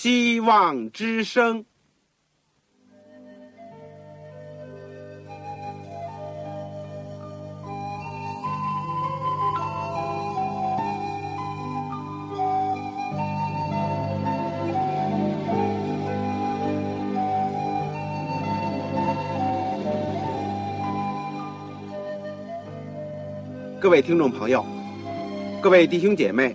希望之声。各位听众朋友，各位弟兄姐妹，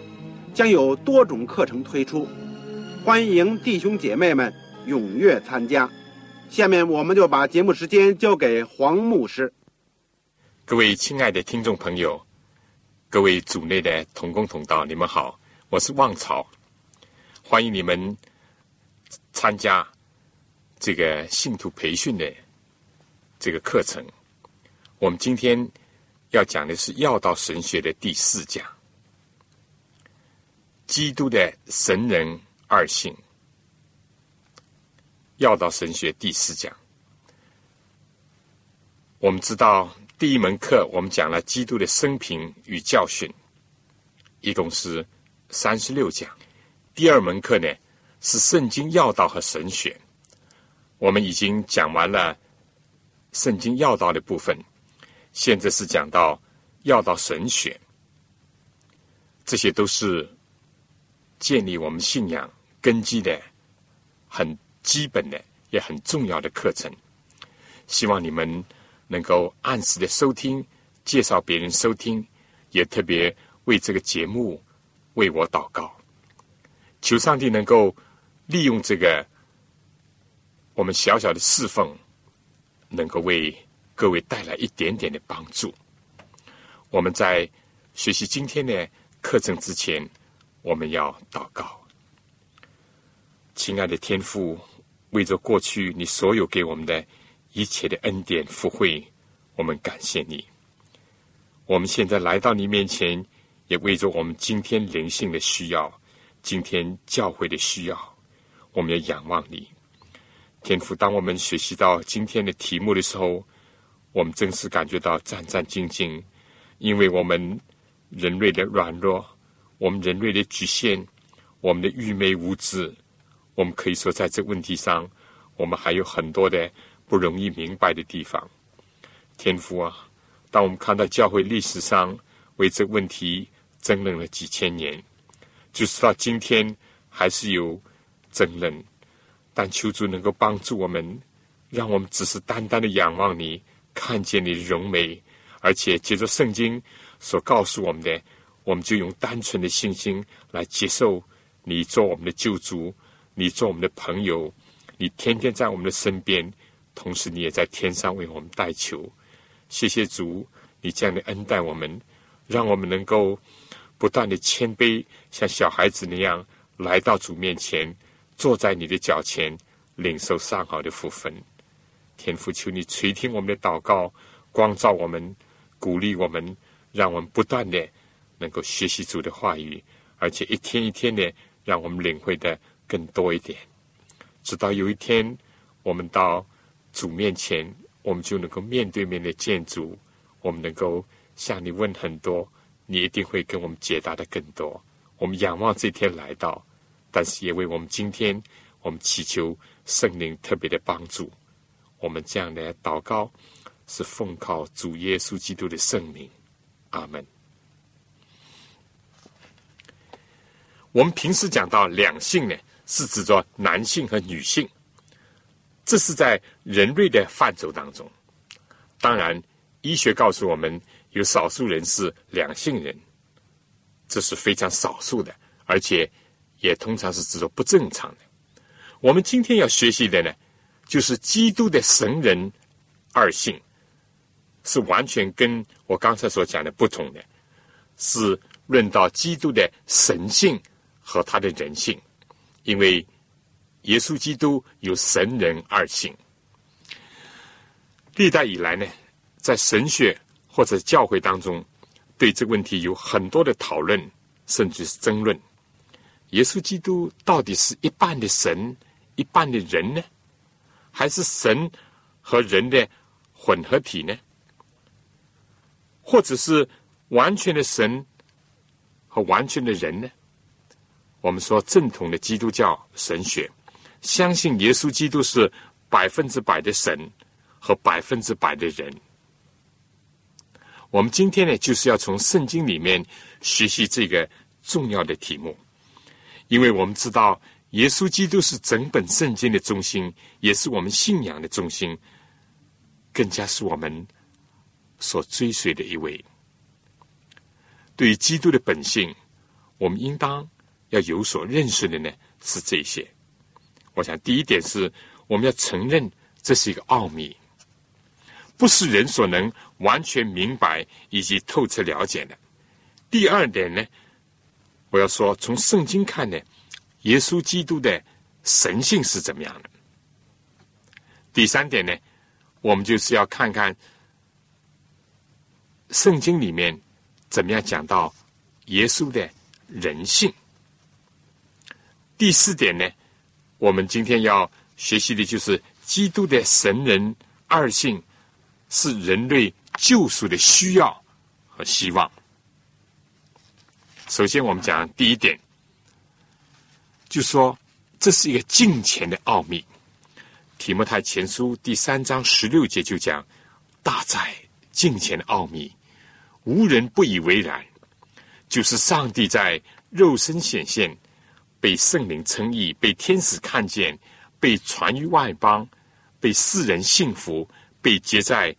将有多种课程推出，欢迎弟兄姐妹们踊跃参加。下面我们就把节目时间交给黄牧师。各位亲爱的听众朋友，各位组内的同工同道，你们好，我是旺草，欢迎你们参加这个信徒培训的这个课程。我们今天。要讲的是要道神学的第四讲，基督的神人二性。要道神学第四讲，我们知道第一门课我们讲了基督的生平与教训，一共是三十六讲。第二门课呢是圣经要道和神学，我们已经讲完了圣经要道的部分。现在是讲到要道神学，这些都是建立我们信仰根基的很基本的也很重要的课程。希望你们能够按时的收听，介绍别人收听，也特别为这个节目为我祷告，求上帝能够利用这个我们小小的侍奉，能够为。各位带来一点点的帮助。我们在学习今天的课程之前，我们要祷告。亲爱的天父，为着过去你所有给我们的一切的恩典福惠，我们感谢你。我们现在来到你面前，也为着我们今天灵性的需要，今天教会的需要，我们要仰望你。天父，当我们学习到今天的题目的时候，我们真是感觉到战战兢兢，因为我们人类的软弱，我们人类的局限，我们的愚昧无知，我们可以说在这问题上，我们还有很多的不容易明白的地方。天父啊，当我们看到教会历史上为这问题争论了几千年，就是到今天还是有争论，但求主能够帮助我们，让我们只是单单的仰望你。看见你的荣美，而且接着圣经所告诉我们的，我们就用单纯的信心来接受你做我们的救主，你做我们的朋友，你天天在我们的身边，同时你也在天上为我们代求。谢谢主，你这样的恩待我们，让我们能够不断的谦卑，像小孩子那样来到主面前，坐在你的脚前，领受上好的福分。天父，求你垂听我们的祷告，光照我们，鼓励我们，让我们不断的能够学习主的话语，而且一天一天的让我们领会的更多一点，直到有一天我们到主面前，我们就能够面对面的见主，我们能够向你问很多，你一定会跟我们解答的更多。我们仰望这天来到，但是也为我们今天，我们祈求圣灵特别的帮助。我们这样的祷告是奉靠主耶稣基督的圣名，阿门。我们平时讲到两性呢，是指着男性和女性，这是在人类的范畴当中。当然，医学告诉我们，有少数人是两性人，这是非常少数的，而且也通常是指着不正常的。我们今天要学习的呢？就是基督的神人二性，是完全跟我刚才所讲的不同的，是论到基督的神性和他的人性。因为耶稣基督有神人二性。历代以来呢，在神学或者教会当中，对这个问题有很多的讨论，甚至是争论。耶稣基督到底是一半的神，一半的人呢？还是神和人的混合体呢？或者是完全的神和完全的人呢？我们说正统的基督教神学，相信耶稣基督是百分之百的神和百分之百的人。我们今天呢，就是要从圣经里面学习这个重要的题目，因为我们知道耶稣基督是整本圣经的中心，也是我们信仰的中心，更加是我们所追随的一位。对于基督的本性，我们应当。要有所认识的呢，是这些。我想第一点是，我们要承认这是一个奥秘，不是人所能完全明白以及透彻了解的。第二点呢，我要说，从圣经看呢，耶稣基督的神性是怎么样的。第三点呢，我们就是要看看圣经里面怎么样讲到耶稣的人性。第四点呢，我们今天要学习的就是基督的神人二性是人类救赎的需要和希望。首先，我们讲第一点，就说这是一个敬虔的奥秘。提摩太前书第三章十六节就讲：“大在敬虔的奥秘，无人不以为然，就是上帝在肉身显现。”被圣灵称义，被天使看见，被传于外邦，被世人信服，被接在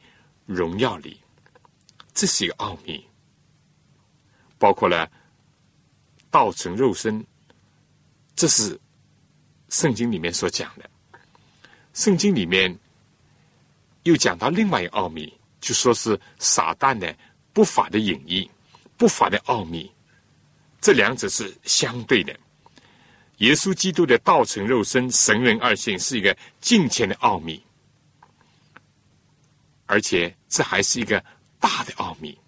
荣耀里，这是一个奥秘。包括了道成肉身，这是圣经里面所讲的。圣经里面又讲到另外一个奥秘，就说是撒旦的不法的隐逸，不法的奥秘，这两者是相对的。耶稣基督的道成肉身、神人二性是一个近前的奥秘，而且这还是一个大的奥秘。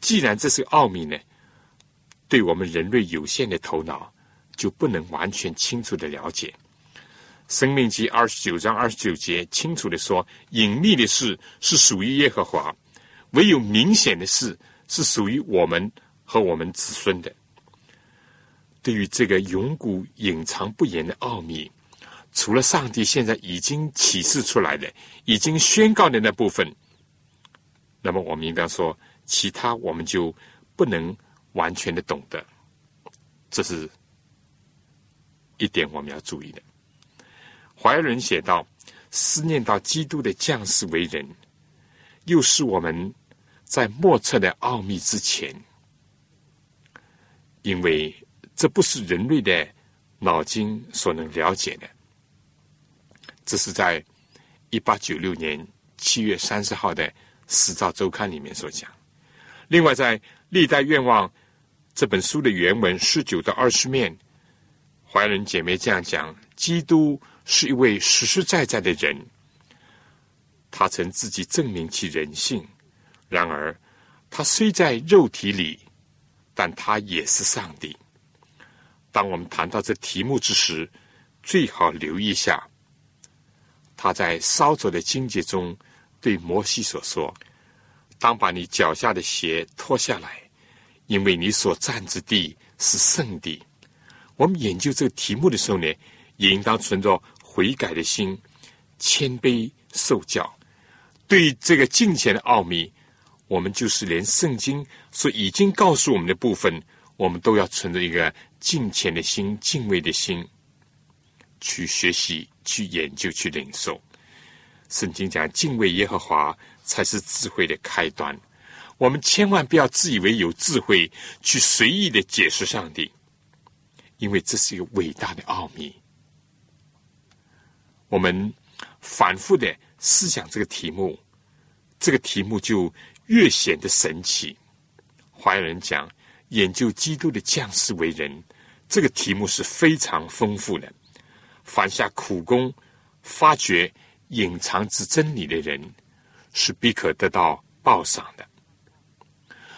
既然这是奥秘呢，对我们人类有限的头脑就不能完全清楚的了解。生命记二十九章二十九节清楚的说：隐秘的事是属于耶和华，唯有明显的事是属于我们和我们子孙的。对于这个永古隐藏不言的奥秘，除了上帝现在已经启示出来的、已经宣告的那部分，那么我们应该说，其他我们就不能完全的懂得。这是一点我们要注意的。怀仁写道：“思念到基督的降世为人，又是我们在莫测的奥秘之前，因为。”这不是人类的脑筋所能了解的。这是在一八九六年七月三十号的《史照周刊》里面所讲。另外，在《历代愿望》这本书的原文十九到二十面，怀仁姐妹这样讲：基督是一位实实在在的人，他曾自己证明其人性。然而，他虽在肉体里，但他也是上帝。当我们谈到这题目之时，最好留意一下，他在烧灼的荆棘中对摩西所说：“当把你脚下的鞋脱下来，因为你所站之地是圣地。”我们研究这个题目的时候呢，也应当存着悔改的心，谦卑受教。对这个敬虔的奥秘，我们就是连圣经所已经告诉我们的部分，我们都要存着一个。敬虔的心、敬畏的心，去学习、去研究、去领受。圣经讲，敬畏耶和华才是智慧的开端。我们千万不要自以为有智慧，去随意的解释上帝，因为这是一个伟大的奥秘。我们反复的思想这个题目，这个题目就越显得神奇。怀人讲，研究基督的降世为人。这个题目是非常丰富的。凡下苦功、发掘隐藏之真理的人，是必可得到报赏的。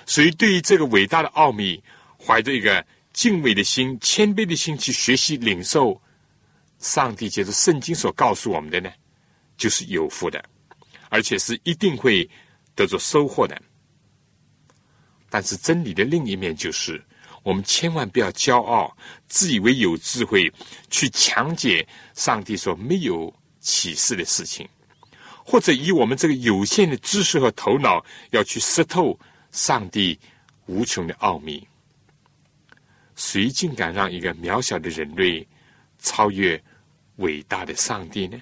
所以，对于这个伟大的奥秘，怀着一个敬畏的心、谦卑的心去学习、领受上帝借着圣经所告诉我们的呢，就是有福的，而且是一定会得着收获的。但是，真理的另一面就是。我们千万不要骄傲，自以为有智慧，去强解上帝所没有启示的事情，或者以我们这个有限的知识和头脑，要去识透上帝无穷的奥秘。谁竟敢让一个渺小的人类超越伟大的上帝呢？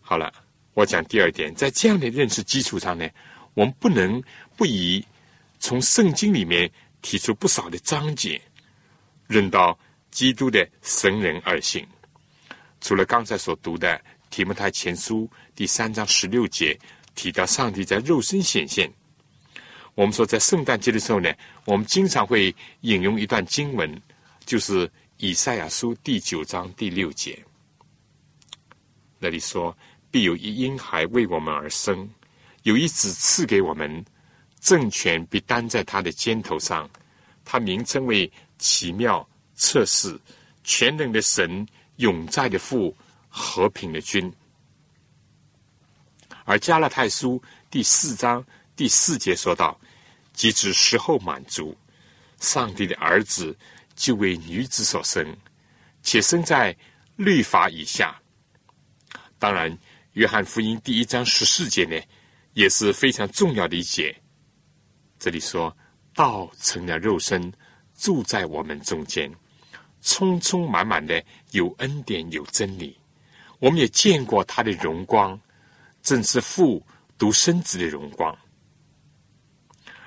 好了，我讲第二点，在这样的认识基础上呢，我们不能不以。从圣经里面提出不少的章节，论到基督的神人二性。除了刚才所读的提摩太前书第三章十六节提到上帝在肉身显现，我们说在圣诞节的时候呢，我们经常会引用一段经文，就是以赛亚书第九章第六节，那里说：“必有一婴孩为我们而生，有一子赐给我们。”政权必担在他的肩头上，他名称为奇妙、测试、全能的神、永在的父、和平的君。而加拉太书第四章第四节说道：“即指时候满足，上帝的儿子就为女子所生，且生在律法以下。”当然，约翰福音第一章十四节呢，也是非常重要的一节。这里说，道成了肉身，住在我们中间，充充满满的有恩典有真理。我们也见过他的荣光，正是父独生子的荣光。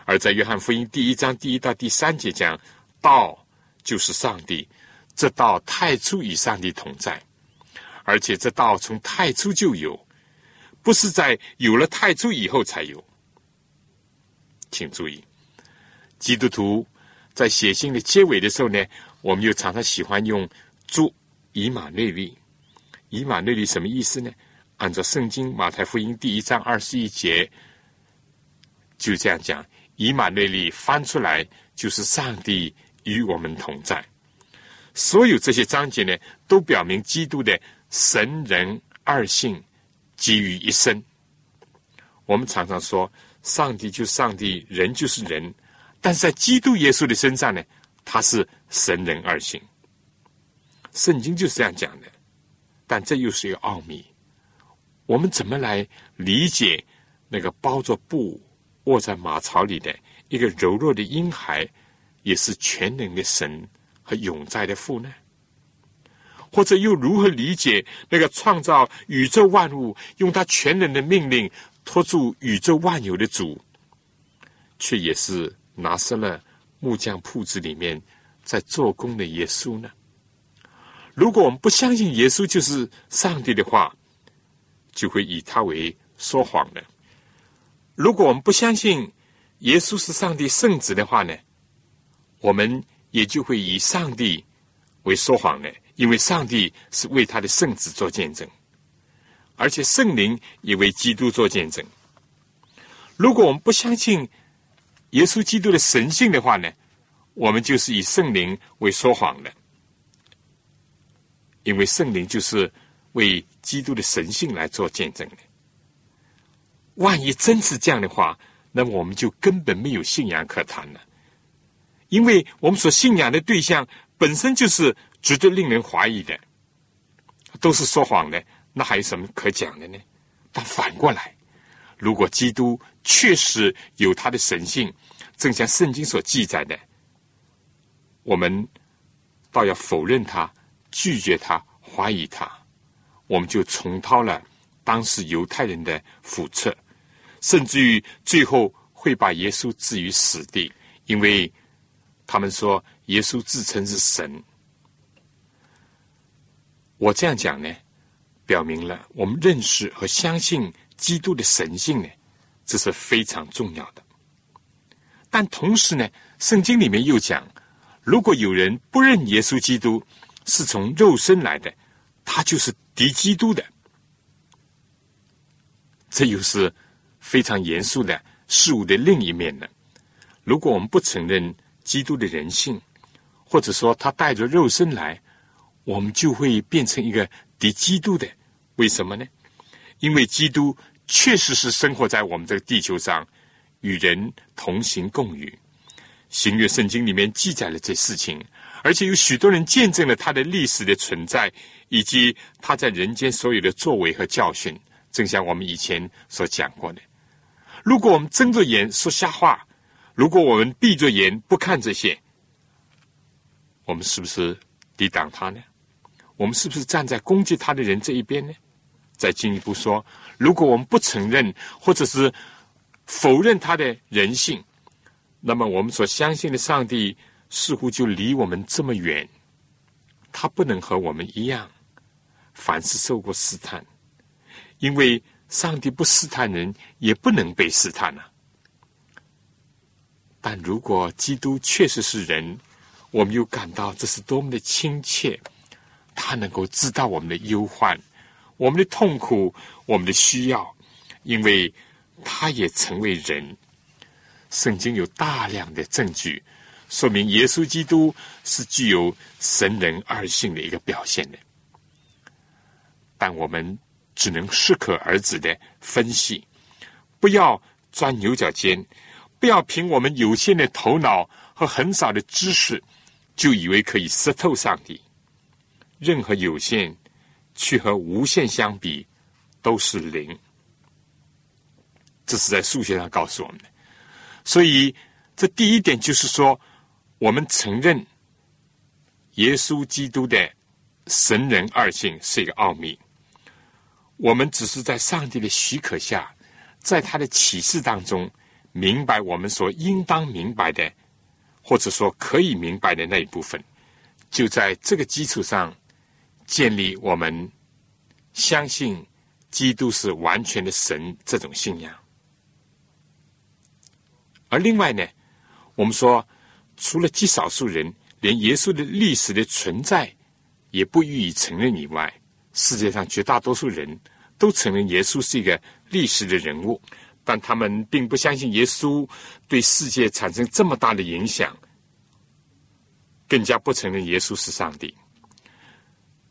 而在约翰福音第一章第一到第三节讲，道就是上帝，这道太初与上帝同在，而且这道从太初就有，不是在有了太初以后才有。请注意，基督徒在写信的结尾的时候呢，我们又常常喜欢用“祝以马内利”。以马内利什么意思呢？按照圣经马太福音第一章二十一节，就这样讲：“以马内利”翻出来就是上帝与我们同在。所有这些章节呢，都表明基督的神人二性集于一身。我们常常说。上帝就上帝，人就是人，但是在基督耶稣的身上呢，他是神人二性。圣经就是这样讲的，但这又是一个奥秘。我们怎么来理解那个包着布卧在马槽里的一个柔弱的婴孩，也是全能的神和永在的父呢？或者又如何理解那个创造宇宙万物，用他全能的命令？托住宇宙万有的主，却也是拿失了木匠铺子里面在做工的耶稣呢？如果我们不相信耶稣就是上帝的话，就会以他为说谎的；如果我们不相信耶稣是上帝圣子的话呢，我们也就会以上帝为说谎的，因为上帝是为他的圣子做见证。而且圣灵也为基督做见证。如果我们不相信耶稣基督的神性的话呢，我们就是以圣灵为说谎的，因为圣灵就是为基督的神性来做见证的。万一真是这样的话，那么我们就根本没有信仰可谈了，因为我们所信仰的对象本身就是值得令人怀疑的，都是说谎的。那还有什么可讲的呢？但反过来，如果基督确实有他的神性，正像圣经所记载的，我们倒要否认他、拒绝他、怀疑他，我们就重蹈了当时犹太人的覆辙，甚至于最后会把耶稣置于死地，因为他们说耶稣自称是神。我这样讲呢？表明了我们认识和相信基督的神性呢，这是非常重要的。但同时呢，圣经里面又讲如果有人不认耶稣基督是从肉身来的，他就是敌基督的。这又是非常严肃的事物的另一面呢。如果我们不承认基督的人性，或者说他带着肉身来，我们就会变成一个敌基督的。为什么呢？因为基督确实是生活在我们这个地球上，与人同行共语。新约圣经里面记载了这事情，而且有许多人见证了他的历史的存在，以及他在人间所有的作为和教训。正像我们以前所讲过的，如果我们睁着眼说瞎话，如果我们闭着眼不看这些，我们是不是抵挡他呢？我们是不是站在攻击他的人这一边呢？再进一步说，如果我们不承认或者是否认他的人性，那么我们所相信的上帝似乎就离我们这么远，他不能和我们一样，凡是受过试探，因为上帝不试探人，也不能被试探呢。但如果基督确实是人，我们又感到这是多么的亲切，他能够知道我们的忧患。我们的痛苦，我们的需要，因为他也成为人。圣经有大量的证据，说明耶稣基督是具有神人二性的一个表现的。但我们只能适可而止的分析，不要钻牛角尖，不要凭我们有限的头脑和很少的知识，就以为可以识透上帝。任何有限。去和无限相比，都是零。这是在数学上告诉我们的。所以，这第一点就是说，我们承认耶稣基督的神人二性是一个奥秘。我们只是在上帝的许可下，在他的启示当中，明白我们所应当明白的，或者说可以明白的那一部分。就在这个基础上。建立我们相信基督是完全的神这种信仰，而另外呢，我们说，除了极少数人连耶稣的历史的存在也不予以承认以外，世界上绝大多数人都承认耶稣是一个历史的人物，但他们并不相信耶稣对世界产生这么大的影响，更加不承认耶稣是上帝。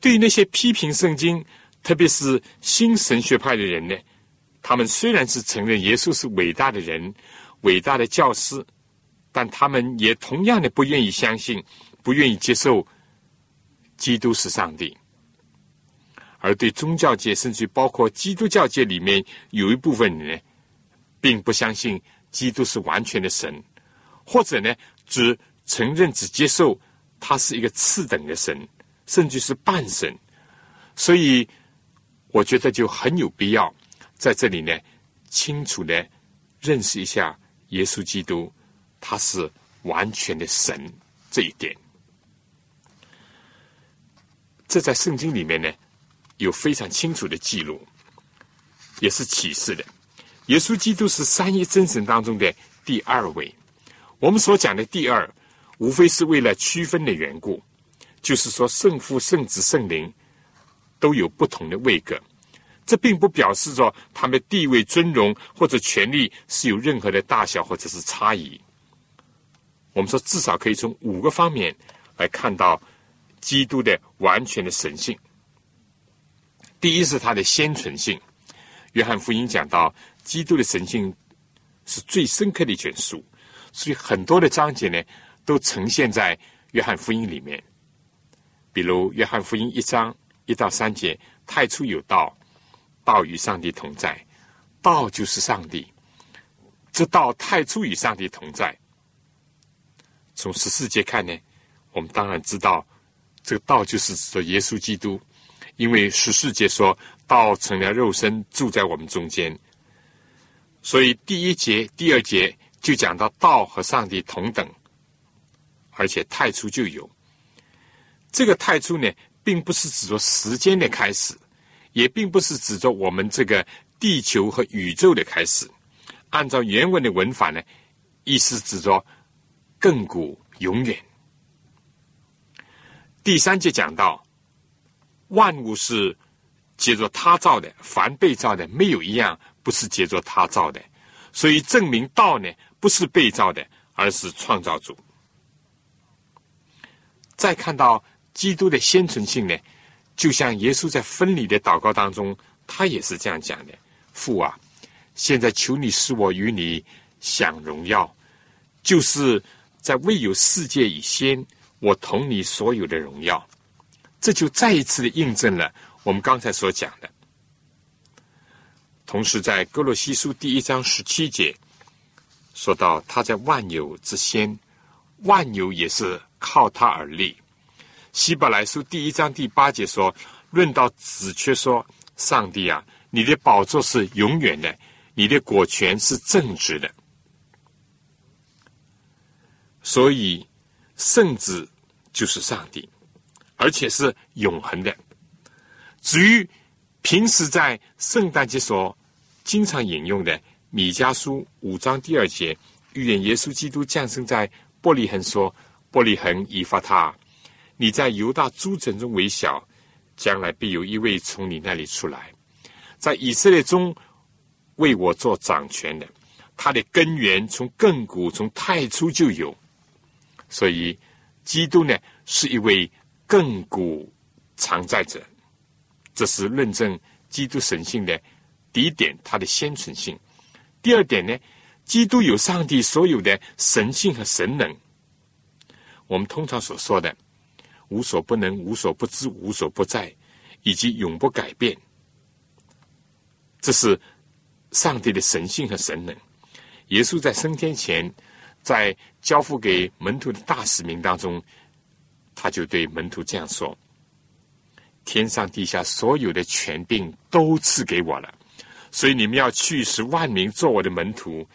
对于那些批评圣经，特别是新神学派的人呢，他们虽然是承认耶稣是伟大的人、伟大的教师，但他们也同样的不愿意相信、不愿意接受基督是上帝。而对宗教界，甚至包括基督教界里面有一部分人呢，并不相信基督是完全的神，或者呢，只承认、只接受他是一个次等的神。甚至是半神，所以我觉得就很有必要在这里呢，清楚的认识一下耶稣基督，他是完全的神这一点。这在圣经里面呢，有非常清楚的记录，也是启示的。耶稣基督是三一真神当中的第二位。我们所讲的第二，无非是为了区分的缘故。就是说，圣父、圣子、圣灵都有不同的位格，这并不表示着他们地位、尊荣或者权力是有任何的大小或者是差异。我们说，至少可以从五个方面来看到基督的完全的神性。第一是他的先存性，约翰福音讲到基督的神性是最深刻的一卷书，所以很多的章节呢都呈现在约翰福音里面。比如《约翰福音》一章一到三节，太初有道，道与上帝同在，道就是上帝。这道太初与上帝同在。从十四节看呢，我们当然知道，这个道就是指的耶稣基督，因为十四节说道成了肉身，住在我们中间。所以第一节、第二节就讲到道和上帝同等，而且太初就有。这个太初呢，并不是指着时间的开始，也并不是指着我们这个地球和宇宙的开始。按照原文的文法呢，意思指着亘古永远。第三节讲到，万物是借着他造的，凡被造的，没有一样不是借着他造的。所以证明道呢，不是被造的，而是创造主。再看到基督的先存性呢，就像耶稣在分离的祷告当中，他也是这样讲的：父啊，现在求你使我与你享荣耀，就是在未有世界以先。我同你所有的荣耀，这就再一次的印证了我们刚才所讲的。同时，在哥罗西书第一章十七节说到，他在万有之先，万有也是靠他而立。希伯来书第一章第八节说，论到子，却说：上帝啊，你的宝座是永远的，你的果权是正直的。所以。圣子就是上帝，而且是永恒的。至于平时在圣诞节所经常引用的米迦书五章第二节，预言耶稣基督降生在伯利恒，说：“伯利恒以发他，你在犹大诸城中为小，将来必有一位从你那里出来，在以色列中为我做掌权的。他的根源从亘古从太初就有。”所以，基督呢是一位亘古常在者，这是论证基督神性的第一点，它的先存性。第二点呢，基督有上帝所有的神性和神能。我们通常所说的无所不能、无所不知、无所不在，以及永不改变，这是上帝的神性和神能。耶稣在升天前。在交付给门徒的大使命当中，他就对门徒这样说：“天上地下所有的权柄都赐给我了，所以你们要去，使万民做我的门徒，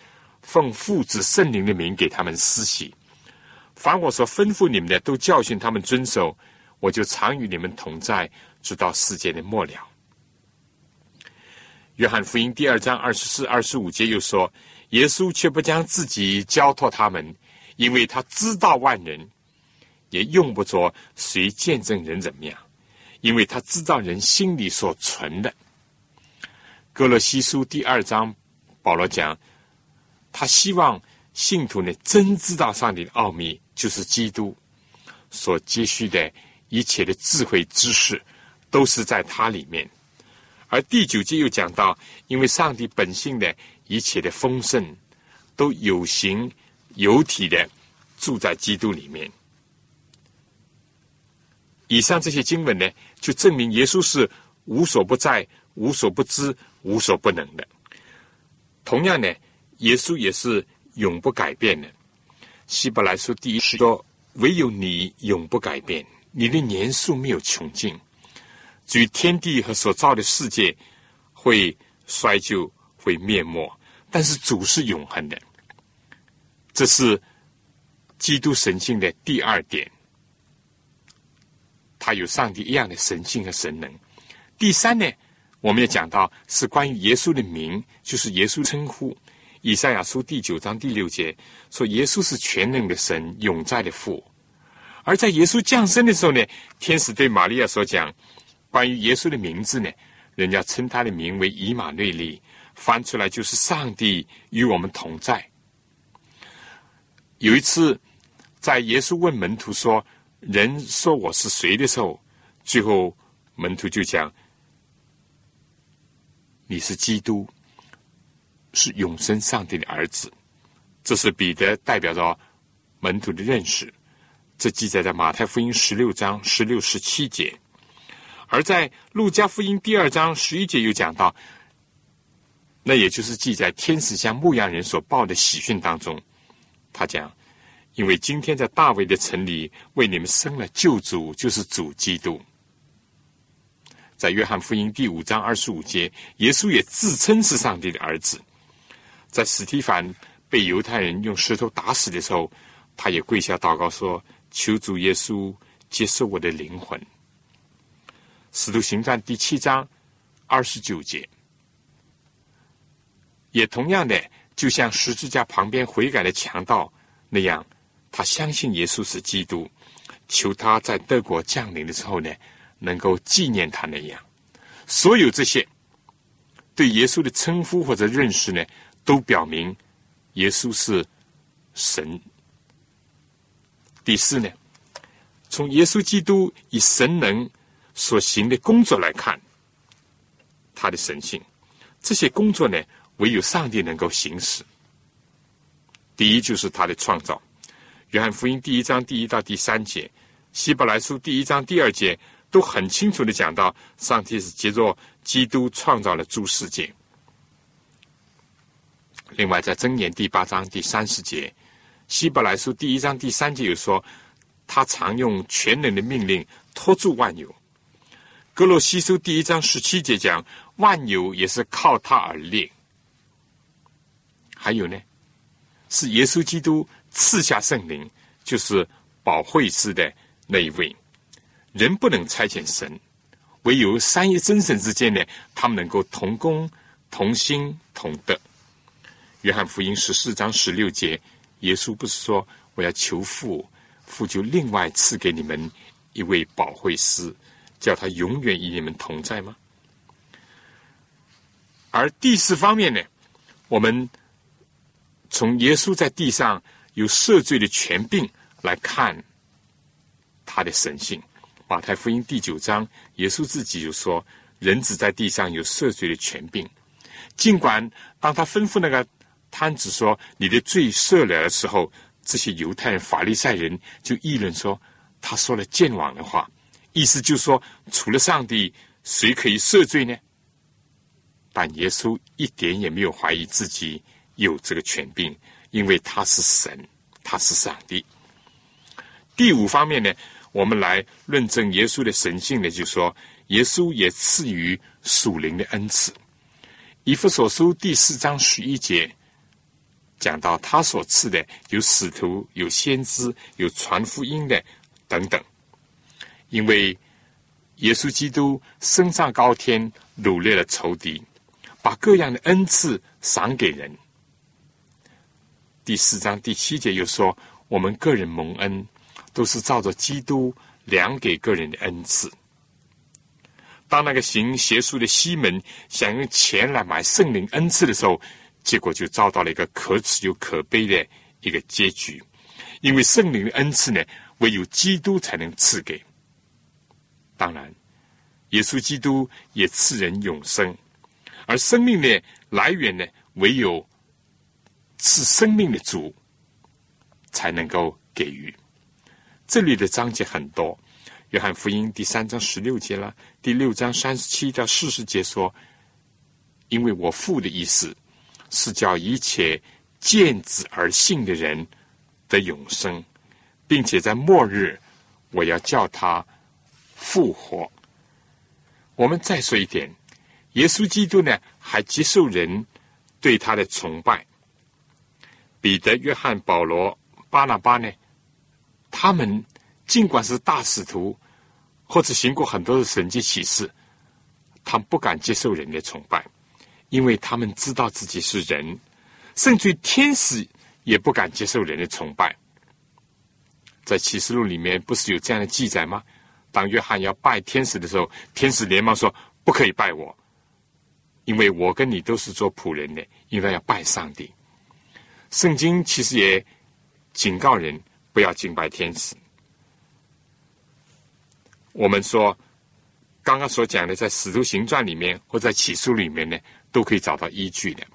奉父子圣灵的名给他们施洗。凡我所吩咐你们的，都教训他们遵守。我就常与你们同在，直到世界的末了。”约翰福音第二章二十四、二十五节又说。耶稣却不将自己交托他们，因为他知道万人，也用不着谁见证人怎么样，因为他知道人心里所存的。哥罗西书第二章，保罗讲，他希望信徒呢真知道上帝的奥秘，就是基督所积蓄的一切的智慧知识，都是在他里面。而第九节又讲到，因为上帝本性的。一切的丰盛都有形有体的住在基督里面。以上这些经文呢，就证明耶稣是无所不在、无所不知、无所不能的。同样呢，耶稣也是永不改变的。希伯来书第一说：“唯有你永不改变，你的年数没有穷尽。至于天地和所造的世界，会衰旧，会灭没。”但是主是永恒的，这是基督神性的第二点。他有上帝一样的神性和神能。第三呢，我们要讲到是关于耶稣的名，就是耶稣称呼。以赛亚书第九章第六节说，耶稣是全能的神，永在的父。而在耶稣降生的时候呢，天使对玛利亚所讲关于耶稣的名字呢，人家称他的名为以马内利。翻出来就是上帝与我们同在。有一次，在耶稣问门徒说：“人说我是谁的时候，最后门徒就讲：你是基督，是永生上帝的儿子。”这是彼得代表着门徒的认识。这记载在马太福音十六章十六、十七节，而在路加福音第二章十一节又讲到。那也就是记载天使向牧羊人所报的喜讯当中，他讲：“因为今天在大卫的城里为你们生了救主，就是主基督。”在约翰福音第五章二十五节，耶稣也自称是上帝的儿子。在史提凡被犹太人用石头打死的时候，他也跪下祷告说：“求主耶稣接受我的灵魂。”使徒行传第七章二十九节。也同样的，就像十字架旁边悔改的强盗那样，他相信耶稣是基督，求他在德国降临的时候呢，能够纪念他那样。所有这些对耶稣的称呼或者认识呢，都表明耶稣是神。第四呢，从耶稣基督以神能所行的工作来看，他的神性，这些工作呢，唯有上帝能够行使。第一就是他的创造，《约翰福音》第一章第一到第三节，《希伯来书》第一章第二节都很清楚的讲到，上帝是藉着基督创造了诸世界。另外，在《箴言》第八章第三十节。希伯来书第一章第三节有说，他常用全能的命令托住万有。格罗西书第一章十七节讲，万有也是靠他而立。还有呢，是耶稣基督赐下圣灵，就是保惠师的那一位。人不能差遣神，唯有三一真神之间呢，他们能够同工、同心、同德。约翰福音十四章十六节。耶稣不是说我要求父，父就另外赐给你们一位保惠师，叫他永远与你们同在吗？而第四方面呢，我们从耶稣在地上有赦罪的权柄来看他的神性。马太福音第九章，耶稣自己就说：“人子在地上有赦罪的权柄。”尽管当他吩咐那个。摊子说：“你的罪赦了的时候，这些犹太人、法利赛人就议论说，他说了健忘的话，意思就是说，除了上帝，谁可以赦罪呢？”但耶稣一点也没有怀疑自己有这个权柄，因为他是神，他是上帝。第五方面呢，我们来论证耶稣的神性呢，就是说耶稣也赐予属灵的恩赐。以弗所书第四章十一节。讲到他所赐的有使徒、有先知、有传福音的等等，因为耶稣基督升上高天，掳掠了仇敌，把各样的恩赐赏给人。第四章第七节又说，我们个人蒙恩，都是照着基督量给个人的恩赐。当那个行邪术的西门想用钱来买圣灵恩赐的时候，结果就遭到了一个可耻又可悲的一个结局，因为圣灵的恩赐呢，唯有基督才能赐给。当然，耶稣基督也赐人永生，而生命的来源呢，唯有赐生命的主才能够给予。这里的章节很多，《约翰福音》第三章十六节了，第六章三十七到四十节说：“因为我父的意思。”是叫一切见子而信的人的永生，并且在末日，我要叫他复活。我们再说一点，耶稣基督呢，还接受人对他的崇拜。彼得、约翰、保罗、巴拿巴呢，他们尽管是大使徒，或者行过很多的神迹启示，他们不敢接受人的崇拜。因为他们知道自己是人，甚至天使也不敢接受人的崇拜。在启示录里面不是有这样的记载吗？当约翰要拜天使的时候，天使连忙说：“不可以拜我，因为我跟你都是做仆人的，应该要拜上帝。”圣经其实也警告人不要敬拜天使。我们说刚刚所讲的，在使徒行传里面或在启示录里面呢？都可以找到依据的，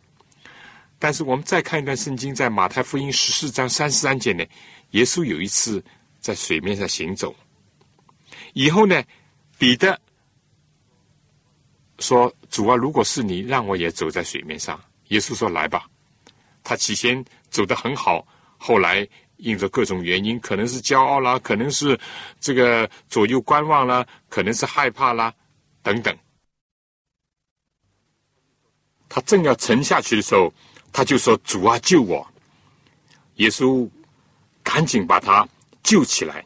但是我们再看一段圣经，在马太福音十四章三十三节呢，耶稣有一次在水面上行走，以后呢，彼得说：“主啊，如果是你，让我也走在水面上。”耶稣说：“来吧。”他起先走得很好，后来因着各种原因，可能是骄傲啦，可能是这个左右观望啦，可能是害怕啦，等等。他正要沉下去的时候，他就说：“主啊，救我！”耶稣赶紧把他救起来。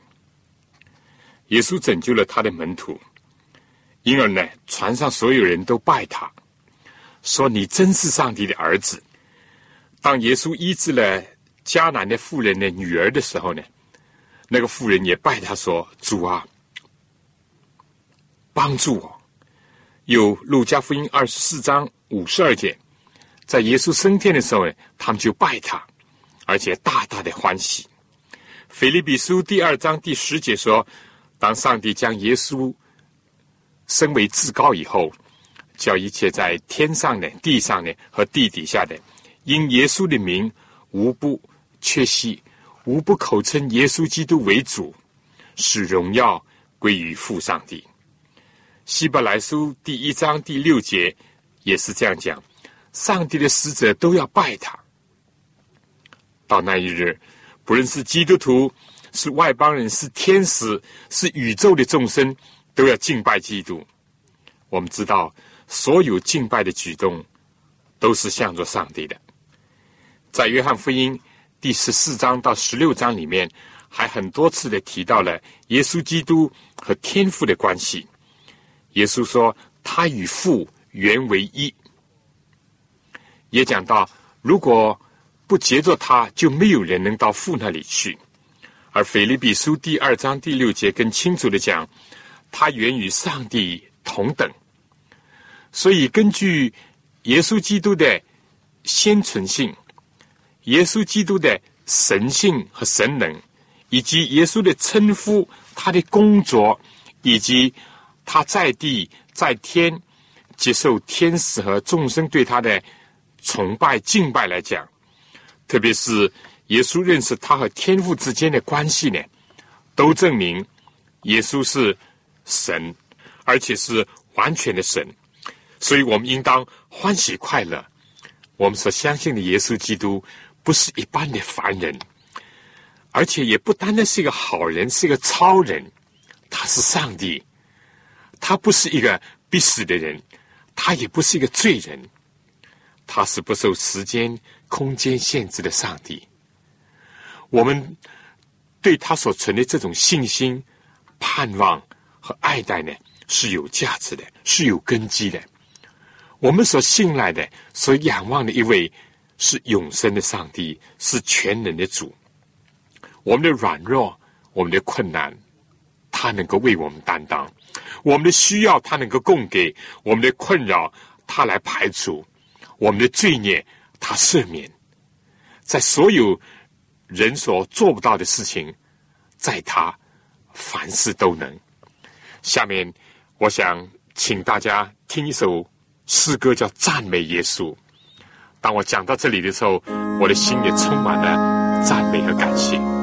耶稣拯救了他的门徒，因而呢，船上所有人都拜他，说：“你真是上帝的儿子。”当耶稣医治了迦南的妇人的女儿的时候呢，那个妇人也拜他说：“主啊，帮助我。”有路加福音二十四章五十二节，在耶稣升天的时候呢，他们就拜他，而且大大的欢喜。腓利比书第二章第十节说：“当上帝将耶稣升为至高以后，叫一切在天上的、地上的和地底下的，因耶稣的名，无不缺席，无不口称耶稣基督为主，使荣耀归于父上帝。”希伯来书第一章第六节也是这样讲：上帝的使者都要拜他。到那一日，不论是基督徒、是外邦人、是天使、是宇宙的众生，都要敬拜基督。我们知道，所有敬拜的举动都是向着上帝的。在约翰福音第十四章到十六章里面，还很多次的提到了耶稣基督和天父的关系。耶稣说：“他与父原为一。”也讲到，如果不结着他，就没有人能到父那里去。而腓立比书第二章第六节更清楚的讲，他原与上帝同等。所以，根据耶稣基督的先存性、耶稣基督的神性和神能，以及耶稣的称呼、他的工作，以及。他在地在天接受天使和众生对他的崇拜敬拜来讲，特别是耶稣认识他和天父之间的关系呢，都证明耶稣是神，而且是完全的神。所以我们应当欢喜快乐。我们所相信的耶稣基督不是一般的凡人，而且也不单单是一个好人，是一个超人，他是上帝。他不是一个必死的人，他也不是一个罪人，他是不受时间、空间限制的上帝。我们对他所存的这种信心、盼望和爱戴呢，是有价值的，是有根基的。我们所信赖的、所仰望的一位是永生的上帝，是全能的主。我们的软弱，我们的困难。他能够为我们担当，我们的需要他能够供给，我们的困扰他来排除，我们的罪孽他赦免，在所有人所做不到的事情，在他凡事都能。下面我想请大家听一首诗歌，叫《赞美耶稣》。当我讲到这里的时候，我的心也充满了赞美和感谢。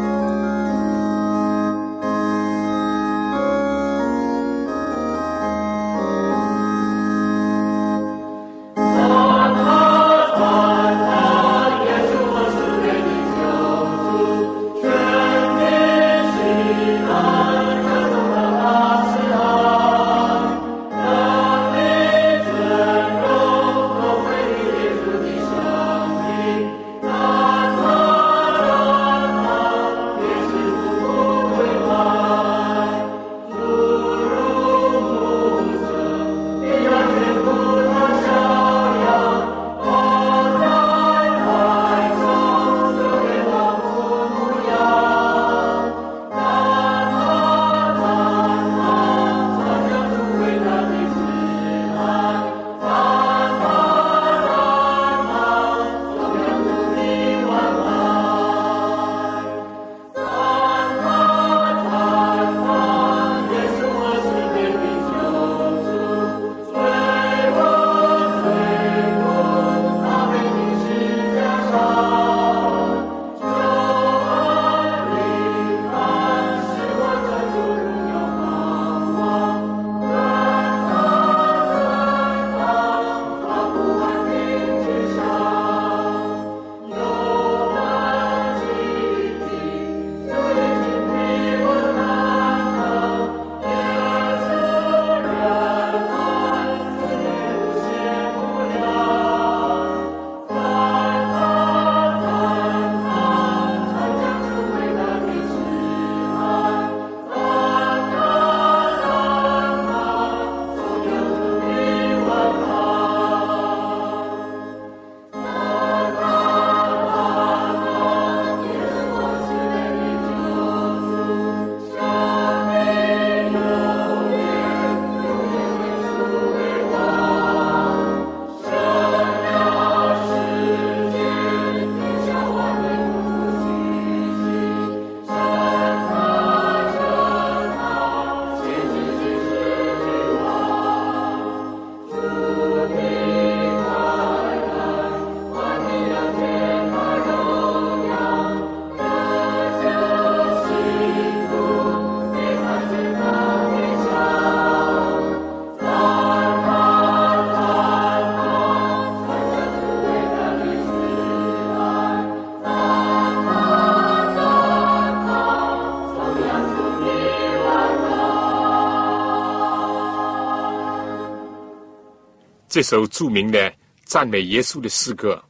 这首著名的赞美耶稣的诗歌，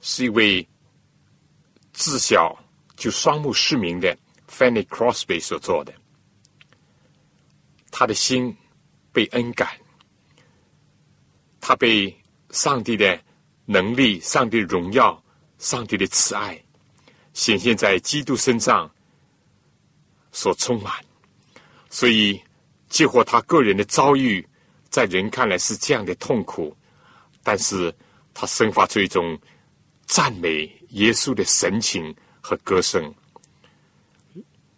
是一位自小就双目失明的 Fanny Crosby 所做的。他的心被恩感，他被上帝的能力、上帝的荣耀、上帝的慈爱显现在基督身上所充满，所以，结合他个人的遭遇，在人看来是这样的痛苦，但是他生发出一种赞美耶稣的神情和歌声，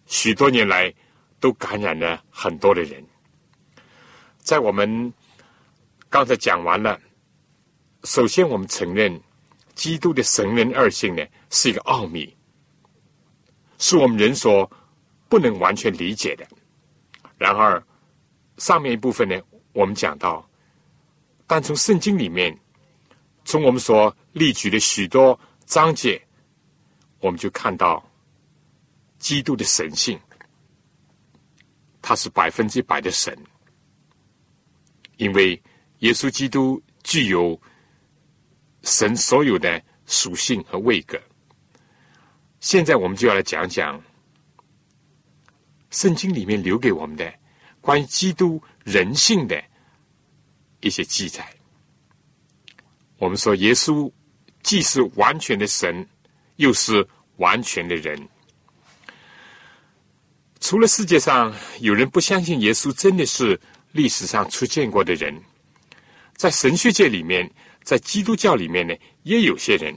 许多年来。都感染了很多的人。在我们刚才讲完了，首先我们承认基督的神人二性呢是一个奥秘，是我们人所不能完全理解的。然而，上面一部分呢，我们讲到，但从圣经里面，从我们所列举的许多章节，我们就看到基督的神性。他是百分之百的神，因为耶稣基督具有神所有的属性和位格。现在我们就要来讲讲圣经里面留给我们的关于基督人性的一些记载。我们说，耶稣既是完全的神，又是完全的人。除了世界上有人不相信耶稣真的是历史上出现过的人，在神学界里面，在基督教里面呢，也有些人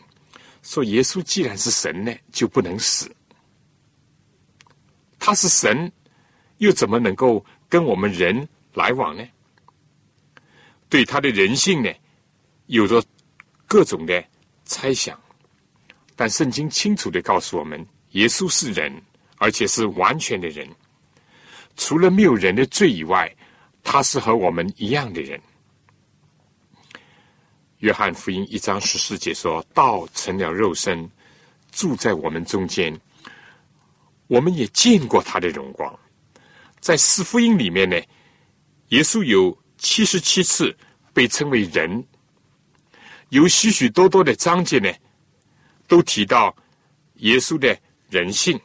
说耶稣既然是神呢，就不能死。他是神，又怎么能够跟我们人来往呢？对他的人性呢，有着各种的猜想。但圣经清楚的告诉我们，耶稣是人。而且是完全的人，除了没有人的罪以外，他是和我们一样的人。约翰福音一章十四节说：“道成了肉身，住在我们中间，我们也见过他的荣光。”在四福音里面呢，耶稣有七十七次被称为人，有许许多多的章节呢，都提到耶稣的人性。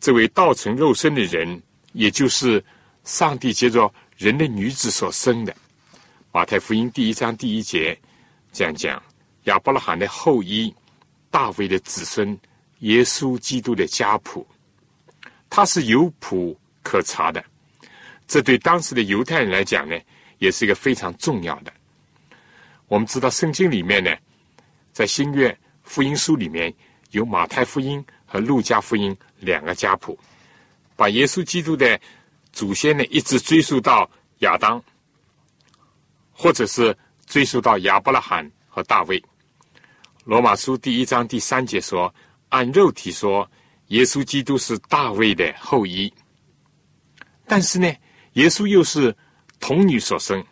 这位道成肉身的人，也就是上帝借着人的女子所生的。马太福音第一章第一节这样讲：亚伯拉罕的后裔，大卫的子孙，耶稣基督的家谱，他是有谱可查的。这对当时的犹太人来讲呢，也是一个非常重要的。我们知道圣经里面呢，在新约福音书里面有马太福音。和路加福音两个家谱，把耶稣基督的祖先呢，一直追溯到亚当，或者是追溯到亚伯拉罕和大卫。罗马书第一章第三节说：“按肉体说，耶稣基督是大卫的后裔。”但是呢，耶稣又是童女所生。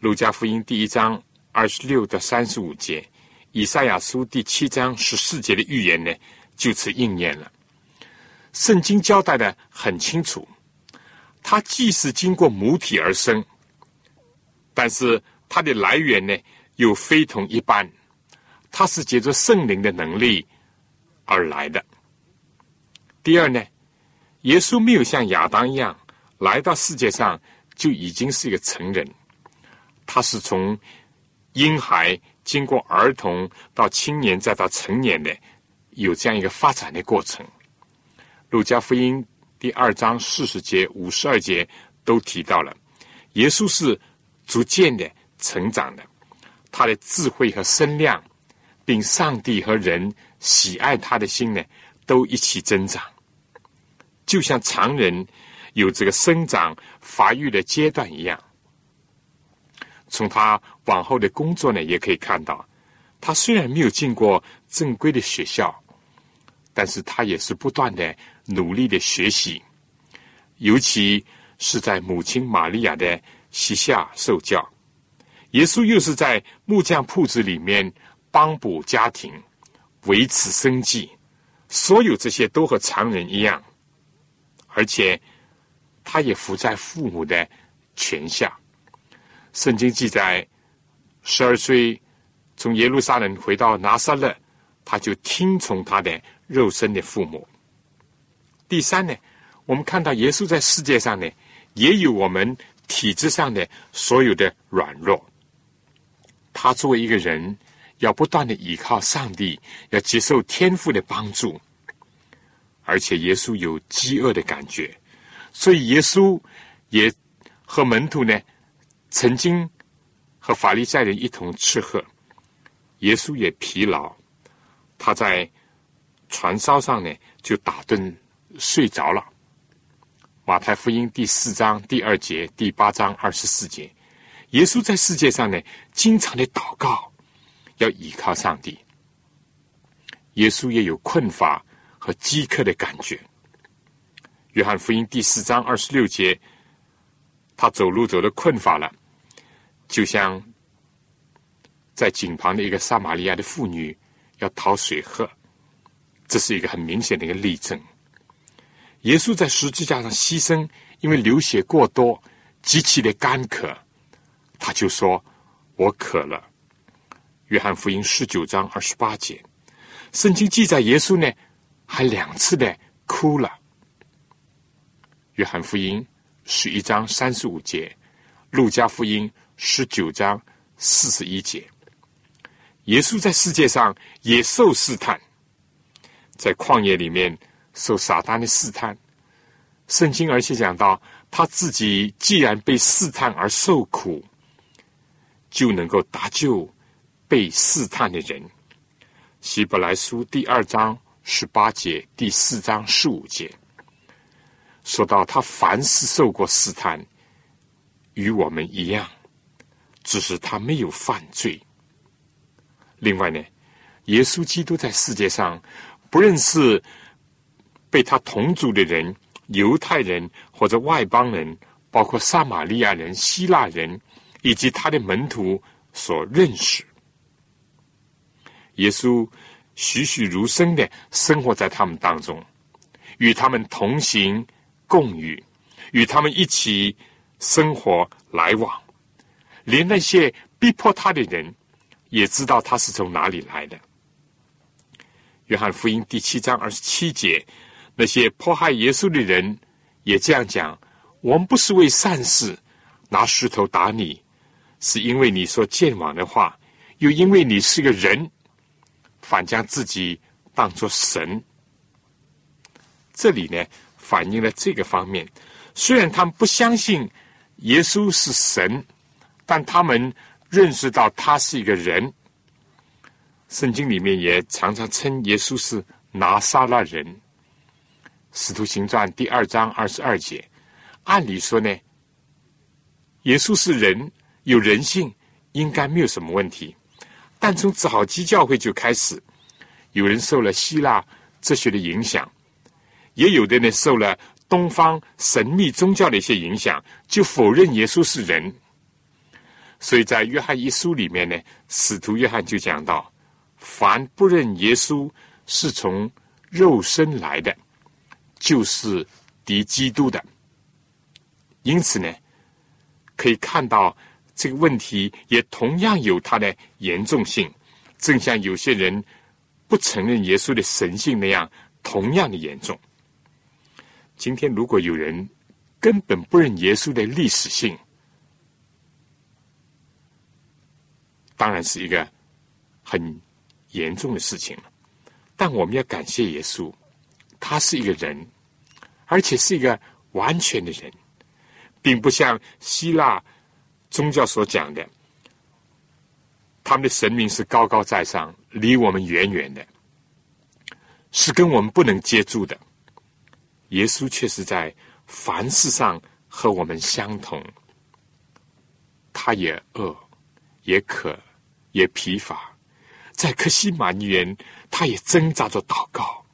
路加福音第一章二十六到三十五节，以赛亚书第七章十四节的预言呢？就此应验了。圣经交代的很清楚，他既是经过母体而生，但是它的来源呢又非同一般，它是借着圣灵的能力而来的。第二呢，耶稣没有像亚当一样来到世界上就已经是一个成人，他是从婴孩经过儿童到青年再到成年的。有这样一个发展的过程，《路加福音》第二章四十节、五十二节都提到了，耶稣是逐渐的成长的，他的智慧和身量，并上帝和人喜爱他的心呢，都一起增长，就像常人有这个生长发育的阶段一样。从他往后的工作呢，也可以看到，他虽然没有进过正规的学校。但是他也是不断的努力的学习，尤其是在母亲玛利亚的膝下受教。耶稣又是在木匠铺子里面帮补家庭，维持生计，所有这些都和常人一样，而且他也伏在父母的权下。圣经记载，十二岁从耶路撒冷回到拿撒勒，他就听从他的肉身的父母。第三呢，我们看到耶稣在世界上呢，也有我们体质上的所有的软弱。他作为一个人，要不断的依靠上帝，要接受天父的帮助。而且耶稣有饥饿的感觉，所以耶稣也和门徒呢，曾经和法利赛人一同吃喝。耶稣也疲劳，他在船梢上呢就打盹睡着了。马太福音第四章第二节、第八章二十四节，耶稣在世界上呢，经常的祷告，要依靠上帝。耶稣也有困乏。和饥渴的感觉。约翰福音第四章二十六节，他走路走的困乏了，就像在井旁的一个撒玛利亚的妇女要讨水喝，这是一个很明显的一个例证。耶稣在十字架上牺牲，因为流血过多，极其的干渴，他就说：“我渴了。”约翰福音十九章二十八节，圣经记载耶稣呢。还两次的哭了。约翰福音十一章三十五节，路加福音十九章四十一节。耶稣在世界上也受试探，在旷野里面受撒旦的试探。圣经而且讲到，他自己既然被试探而受苦，就能够搭救被试探的人。希伯来书第二章。十八节第四章十五节说到，他凡事受过试探，与我们一样，只是他没有犯罪。另外呢，耶稣基督在世界上不认识被他同族的人，犹太人或者外邦人，包括撒玛利亚人、希腊人以及他的门徒所认识。耶稣。栩栩如生的生活在他们当中，与他们同行共语，与他们一起生活来往，连那些逼迫他的人也知道他是从哪里来的。约翰福音第七章二十七节，那些迫害耶稣的人也这样讲：我们不是为善事拿石头打你，是因为你说见网的话，又因为你是个人。反将自己当作神，这里呢反映了这个方面。虽然他们不相信耶稣是神，但他们认识到他是一个人。圣经里面也常常称耶稣是拿撒勒人。使徒行传第二章二十二节，按理说呢，耶稣是人，有人性，应该没有什么问题。但从早期教会就开始，有人受了希腊哲学的影响，也有的呢受了东方神秘宗教的一些影响，就否认耶稣是人。所以在约翰一书里面呢，使徒约翰就讲到：凡不认耶稣是从肉身来的，就是敌基督的。因此呢，可以看到。这个问题也同样有它的严重性，正像有些人不承认耶稣的神性那样，同样的严重。今天如果有人根本不认耶稣的历史性，当然是一个很严重的事情了。但我们要感谢耶稣，他是一个人，而且是一个完全的人，并不像希腊。宗教所讲的，他们的神明是高高在上，离我们远远的，是跟我们不能接触的。耶稣却是在凡事上和我们相同，他也饿，也渴，也疲乏，在克西玛尼园，他也挣扎着祷告，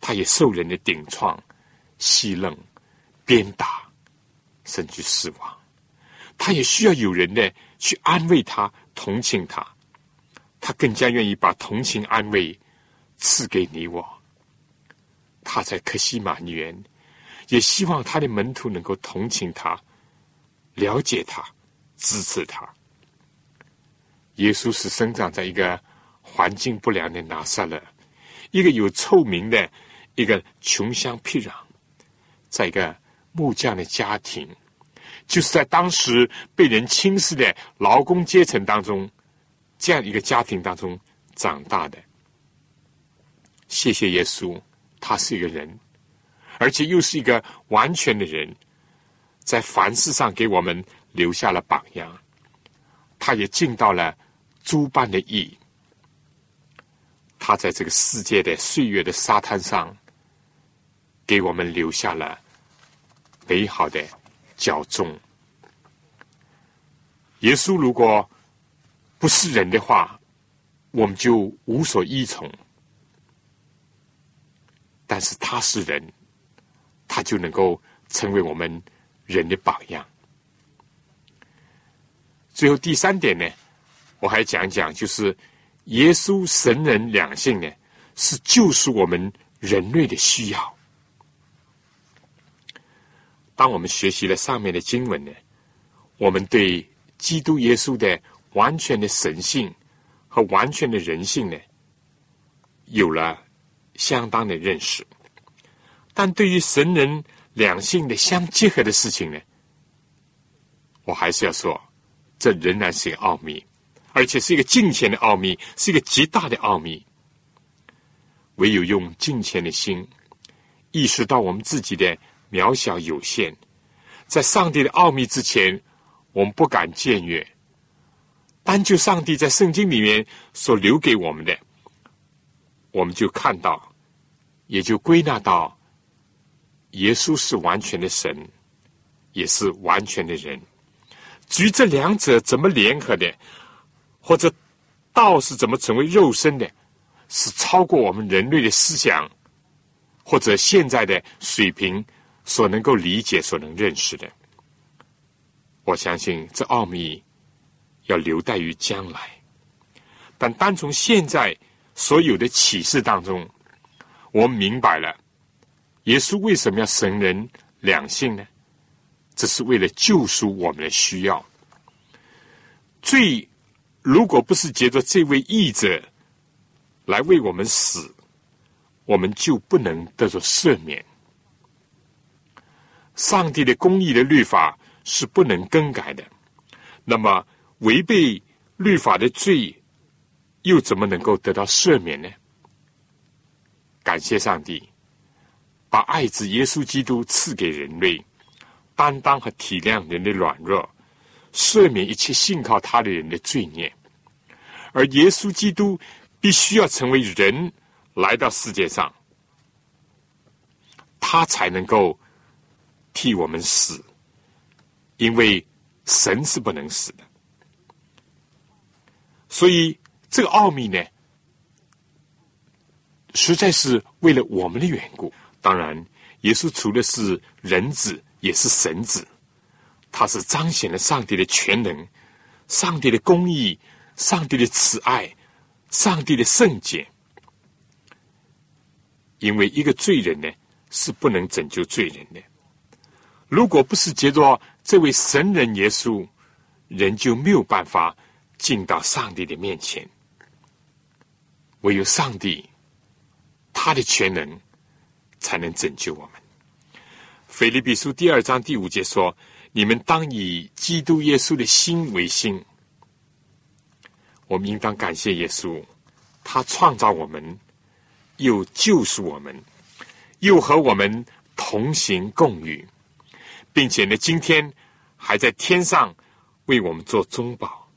他也受人的顶撞、戏弄、鞭打，甚至死亡。他也需要有人呢去安慰他、同情他，他更加愿意把同情、安慰赐给你我。他在克西玛尼也希望他的门徒能够同情他、了解他、支持他。耶稣是生长在一个环境不良的拿撒勒，一个有臭名的、一个穷乡僻壤，在一个木匠的家庭，就是在当时被人轻视的劳工阶层当中，这样一个家庭当中长大的。谢谢耶稣，他是一个人，而且又是一个完全的人，在凡事上给我们留下了榜样。他也尽到了。诸般的义，他在这个世界的岁月的沙滩上，给我们留下了美好的教宗。耶稣如果不是人的话，我们就无所依从；但是他是人，他就能够成为我们人的榜样。最后第三点呢？我还讲讲，就是耶稣神人两性呢，是救赎我们人类的需要。当我们学习了上面的经文呢，我们对基督耶稣的完全的神性和完全的人性呢，有了相当的认识。但对于神人两性的相结合的事情呢，我还是要说，这仍然是一个奥秘。而且是一个金钱的奥秘，是一个极大的奥秘。唯有用金钱的心，意识到我们自己的渺小有限，在上帝的奥秘之前，我们不敢僭越。单就上帝在圣经里面所留给我们的，我们就看到，也就归纳到，耶稣是完全的神，也是完全的人。至于这两者怎么联合的？或者道是怎么成为肉身的？是超过我们人类的思想或者现在的水平所能够理解、所能认识的。我相信这奥秘要留待于将来。但单从现在所有的启示当中，我们明白了耶稣为什么要神人两性呢？这是为了救赎我们的需要。最如果不是借着这位义者来为我们死，我们就不能得着赦免。上帝的公义的律法是不能更改的，那么违背律法的罪又怎么能够得到赦免呢？感谢上帝，把爱子耶稣基督赐给人类，担当和体谅人的软弱。赦免一切信靠他的人的罪孽，而耶稣基督必须要成为人来到世界上，他才能够替我们死，因为神是不能死的。所以这个奥秘呢，实在是为了我们的缘故。当然，耶稣除了是人子，也是神子。他是彰显了上帝的全能、上帝的公义、上帝的慈爱、上帝的圣洁。因为一个罪人呢，是不能拯救罪人的。如果不是借着这位神人耶稣，人就没有办法进到上帝的面前。唯有上帝，他的全能，才能拯救我们。腓立比书第二章第五节说。你们当以基督耶稣的心为心。我们应当感谢耶稣，他创造我们，又救赎我们，又和我们同行共语，并且呢，今天还在天上为我们做中保。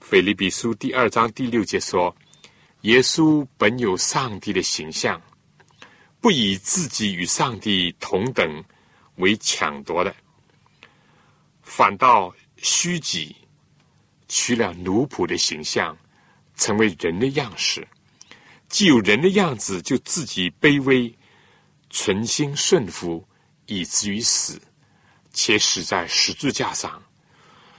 腓立比书第二章第六节说：“耶稣本有上帝的形象，不以自己与上帝同等为抢夺的。”反倒虚己，取了奴仆的形象，成为人的样式。既有人的样子，就自己卑微，存心顺服，以至于死，且死在十字架上。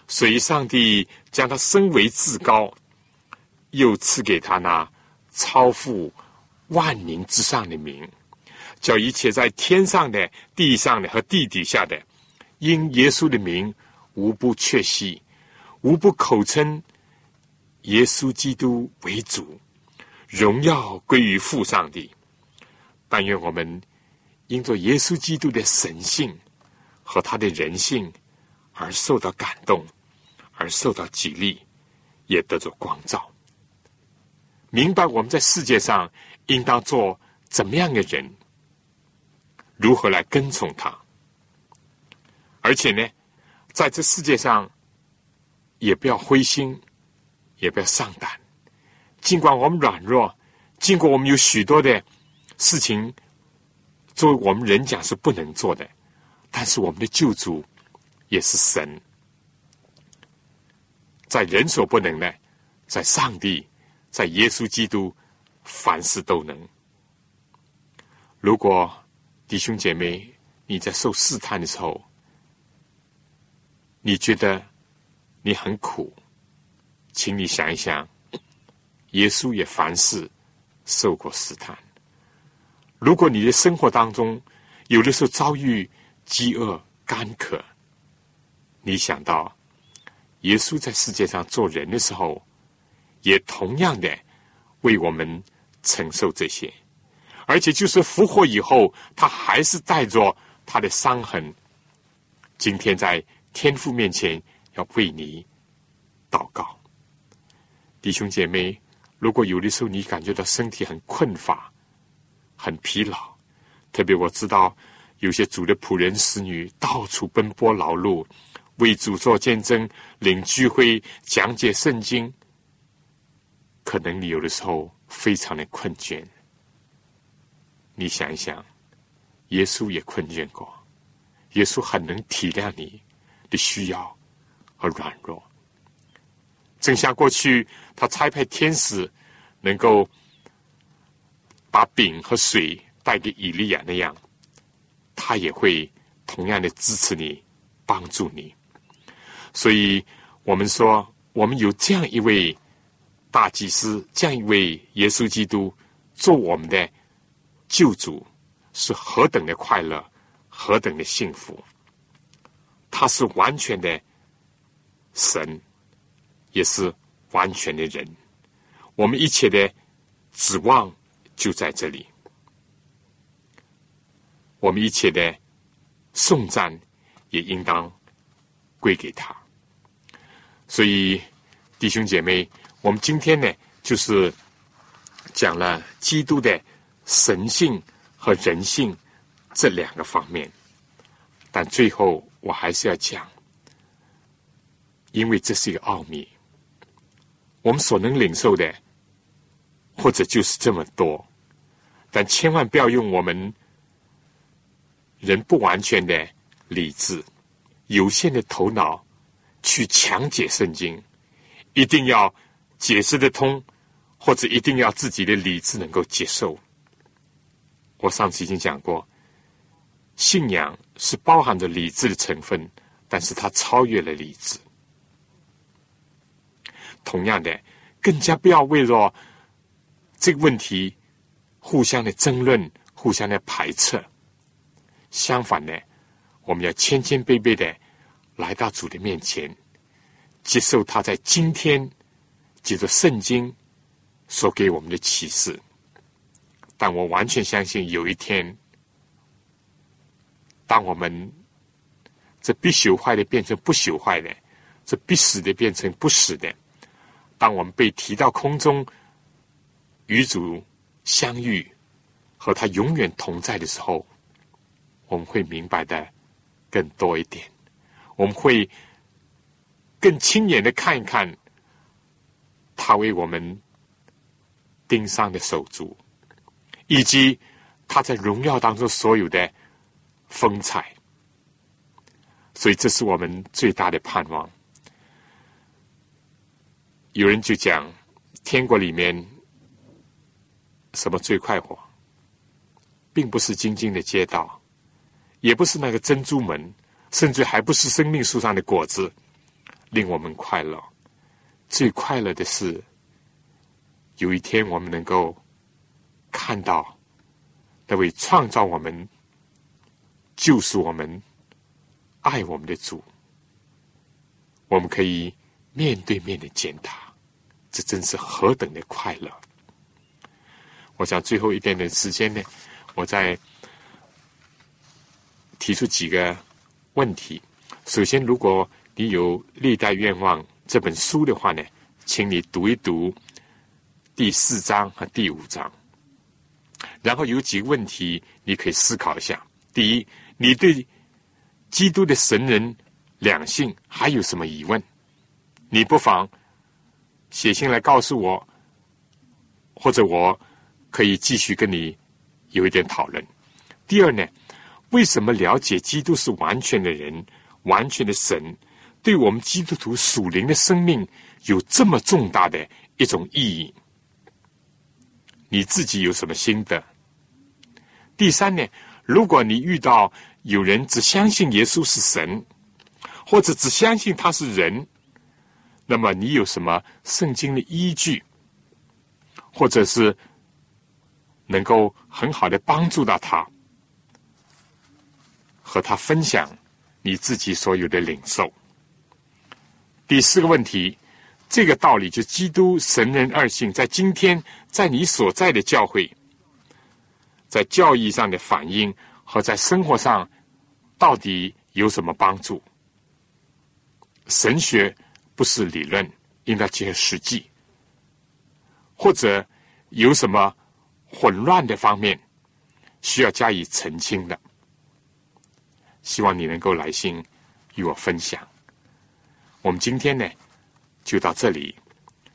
所以，上帝将他升为至高，又赐给他那超乎万民之上的名，叫一切在天上的、地上的和地底下的。因耶稣的名，无不确信，无不口称耶稣基督为主，荣耀归于父上帝。但愿我们因着耶稣基督的神性和他的人性而受到感动，而受到激励，也得着光照，明白我们在世界上应当做怎么样的人，如何来跟从他。而且呢，在这世界上也不要灰心，也不要丧胆，尽管我们软弱，尽管我们有许多的。事情作为我们人讲是不能做的，但是我们的救主也是神，在人所不能的，在上帝，在耶稣基督，凡事都能。如果弟兄姐妹你在受试探的时候，你觉得你很苦，请你想一想，耶稣也凡事受过试探。如果你的生活当中有的时候遭遇饥饿、干渴，你想到耶稣在世界上做人的时候，也同样的为我们承受这些，而且就是复活以后，他还是带着他的伤痕，今天在天父面前要为你祷告，弟兄姐妹，如果有的时候你感觉到身体很困乏。很疲劳，特别我知道有些主的仆人、使女到处奔波劳碌，为主做见证、领聚会、讲解圣经。可能你有的时候非常的困倦。你想一想，耶稣也困倦过，耶稣很能体谅你的需要和软弱。正像过去他差派天使能够。把饼和水带给以利亚那样，他也会同样的支持你、帮助你。所以，我们说，我们有这样一位大祭司，这样一位耶稣基督做我们的救主，是何等的快乐，何等的幸福。他是完全的神，也是完全的人。我们一切的指望。就在这里，我们一切的颂赞也应当归给他。所以，弟兄姐妹，我们今天呢，就是讲了基督的神性和人性这两个方面。但最后，我还是要讲，因为这是一个奥秘，我们所能领受的，或者就是这么多。但千万不要用我们人不完全的理智、有限的头脑去强解圣经，一定要解释得通，或者一定要自己的理智能够接受。我上次已经讲过，信仰是包含着理智的成分，但是它超越了理智。同样的，更加不要为了这个问题。互相的争论，互相的排斥。相反呢，我们要谦谦卑卑的来到主的面前，接受他在今天借着圣经所给我们的启示。但我完全相信，有一天，当我们这必朽坏的变成不朽坏的，这必死的变成不死的，当我们被提到空中，与主。相遇和他永远同在的时候，我们会明白的更多一点。我们会更亲眼的看一看他为我们钉上的手足，以及他在荣耀当中所有的风采。所以，这是我们最大的盼望。有人就讲，天国里面。什么最快活，并不是晶晶的街道，也不是那个珍珠门，甚至还不是生命树上的果子，令我们快乐。最快乐的是，有一天我们能够看到那位创造我们、救赎我们、爱我们的主，我们可以面对面的见他，这真是何等的快乐！我想最后一点点时间呢，我再提出几个问题。首先，如果你有《历代愿望》这本书的话呢，请你读一读第四章和第五章，然后有几个问题你可以思考一下。第一，你对基督的神人两性还有什么疑问？你不妨写信来告诉我，或者我可以继续跟你有一点讨论。第二呢，为什么了解基督是完全的人、完全的神，对我们基督徒属灵的生命有这么重大的一种意义？你自己有什么心得？第三呢？如果你遇到有人只相信耶稣是神，或者只相信他是人，那么你有什么圣经的依据，或者是能够很好的帮助到他，和他分享你自己所有的领受？第四个问题，这个道理就基督神人二性，在今天在你所在的教会。在教义上的反应和在生活上到底有什么帮助？神学不是理论，应该结合实际。或者有什么混乱的方面需要加以澄清的？希望你能够来信与我分享。我们今天呢就到这里，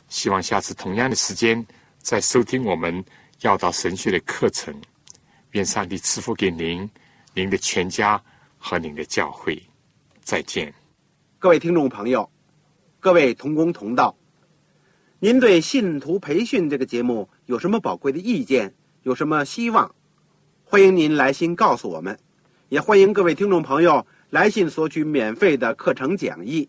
希望下次同样的时间再收听我们要到神学的课程。愿上帝赐福给您、您的全家和您的教会。再见，各位听众朋友，各位同工同道，您对信徒培训这个节目有什么宝贵的意见？有什么希望？欢迎您来信告诉我们，也欢迎各位听众朋友来信索取免费的课程讲义。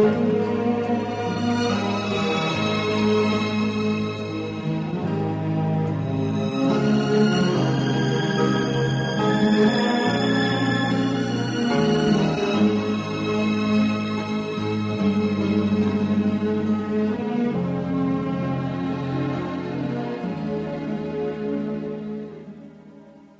Thank you.